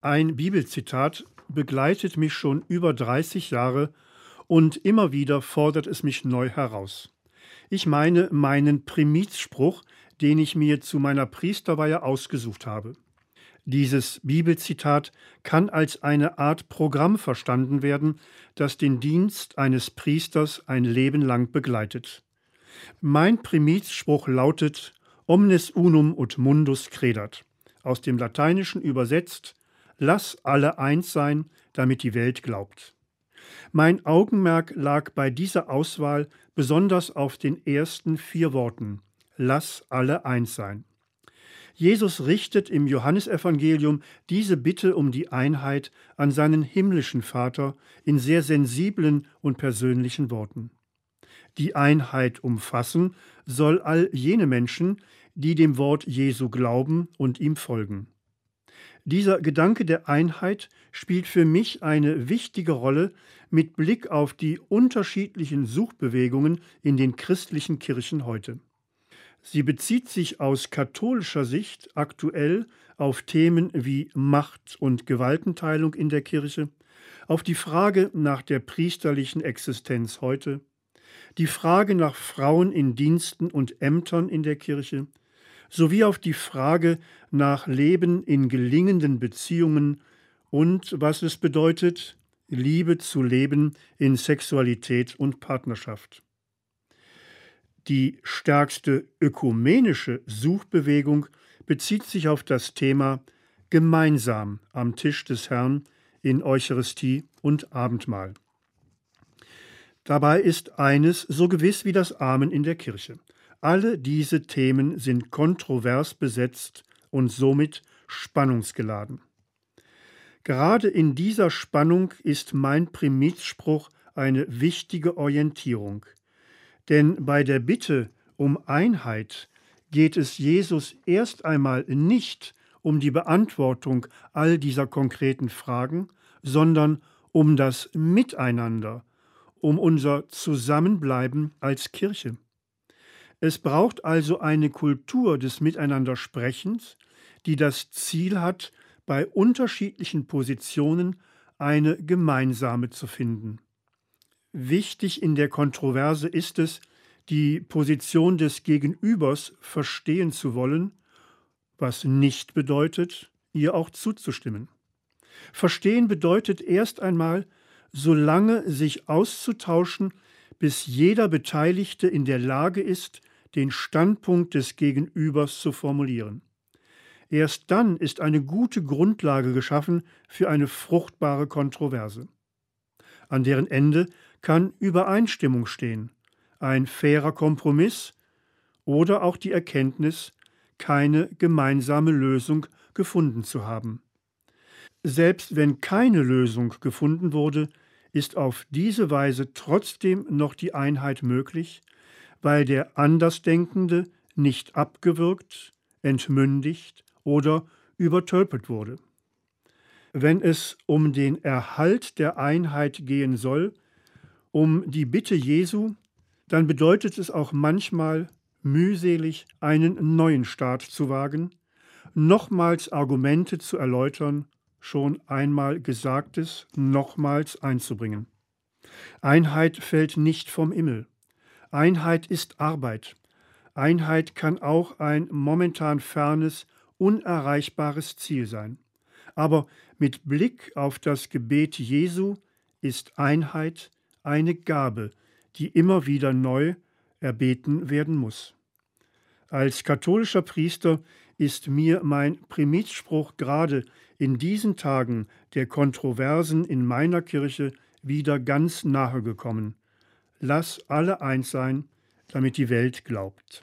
Ein Bibelzitat begleitet mich schon über 30 Jahre und immer wieder fordert es mich neu heraus. Ich meine meinen Primizspruch, den ich mir zu meiner Priesterweihe ausgesucht habe. Dieses Bibelzitat kann als eine Art Programm verstanden werden, das den Dienst eines Priesters ein Leben lang begleitet. Mein Primizspruch lautet Omnes unum ut mundus credat, aus dem Lateinischen übersetzt Lass alle eins sein, damit die Welt glaubt. Mein Augenmerk lag bei dieser Auswahl besonders auf den ersten vier Worten Lass alle eins sein. Jesus richtet im Johannesevangelium diese Bitte um die Einheit an seinen himmlischen Vater in sehr sensiblen und persönlichen Worten. Die Einheit umfassen soll all jene Menschen, die dem Wort Jesu glauben und ihm folgen. Dieser Gedanke der Einheit spielt für mich eine wichtige Rolle mit Blick auf die unterschiedlichen Suchbewegungen in den christlichen Kirchen heute. Sie bezieht sich aus katholischer Sicht aktuell auf Themen wie Macht und Gewaltenteilung in der Kirche, auf die Frage nach der priesterlichen Existenz heute, die Frage nach Frauen in Diensten und Ämtern in der Kirche, sowie auf die Frage nach Leben in gelingenden Beziehungen und was es bedeutet, Liebe zu leben in Sexualität und Partnerschaft. Die stärkste ökumenische Suchbewegung bezieht sich auf das Thema gemeinsam am Tisch des Herrn in Eucharistie und Abendmahl. Dabei ist eines so gewiss wie das Amen in der Kirche. Alle diese Themen sind kontrovers besetzt und somit spannungsgeladen. Gerade in dieser Spannung ist mein Primizspruch eine wichtige Orientierung. Denn bei der Bitte um Einheit geht es Jesus erst einmal nicht um die Beantwortung all dieser konkreten Fragen, sondern um das Miteinander, um unser Zusammenbleiben als Kirche. Es braucht also eine Kultur des Miteinandersprechens, die das Ziel hat, bei unterschiedlichen Positionen eine gemeinsame zu finden. Wichtig in der Kontroverse ist es, die Position des Gegenübers verstehen zu wollen, was nicht bedeutet, ihr auch zuzustimmen. Verstehen bedeutet erst einmal, so lange sich auszutauschen, bis jeder Beteiligte in der Lage ist, den Standpunkt des Gegenübers zu formulieren. Erst dann ist eine gute Grundlage geschaffen für eine fruchtbare Kontroverse, an deren Ende kann Übereinstimmung stehen, ein fairer Kompromiss oder auch die Erkenntnis, keine gemeinsame Lösung gefunden zu haben. Selbst wenn keine Lösung gefunden wurde, ist auf diese Weise trotzdem noch die Einheit möglich, weil der Andersdenkende nicht abgewürgt, entmündigt oder übertölpelt wurde. Wenn es um den Erhalt der Einheit gehen soll, um die Bitte Jesu, dann bedeutet es auch manchmal mühselig, einen neuen Start zu wagen, nochmals Argumente zu erläutern, schon einmal Gesagtes nochmals einzubringen. Einheit fällt nicht vom Himmel. Einheit ist Arbeit. Einheit kann auch ein momentan fernes, unerreichbares Ziel sein. Aber mit Blick auf das Gebet Jesu ist Einheit eine Gabe, die immer wieder neu erbeten werden muss. Als katholischer Priester ist mir mein Primizspruch gerade in diesen Tagen der Kontroversen in meiner Kirche wieder ganz nahe gekommen. Lass alle eins sein, damit die Welt glaubt.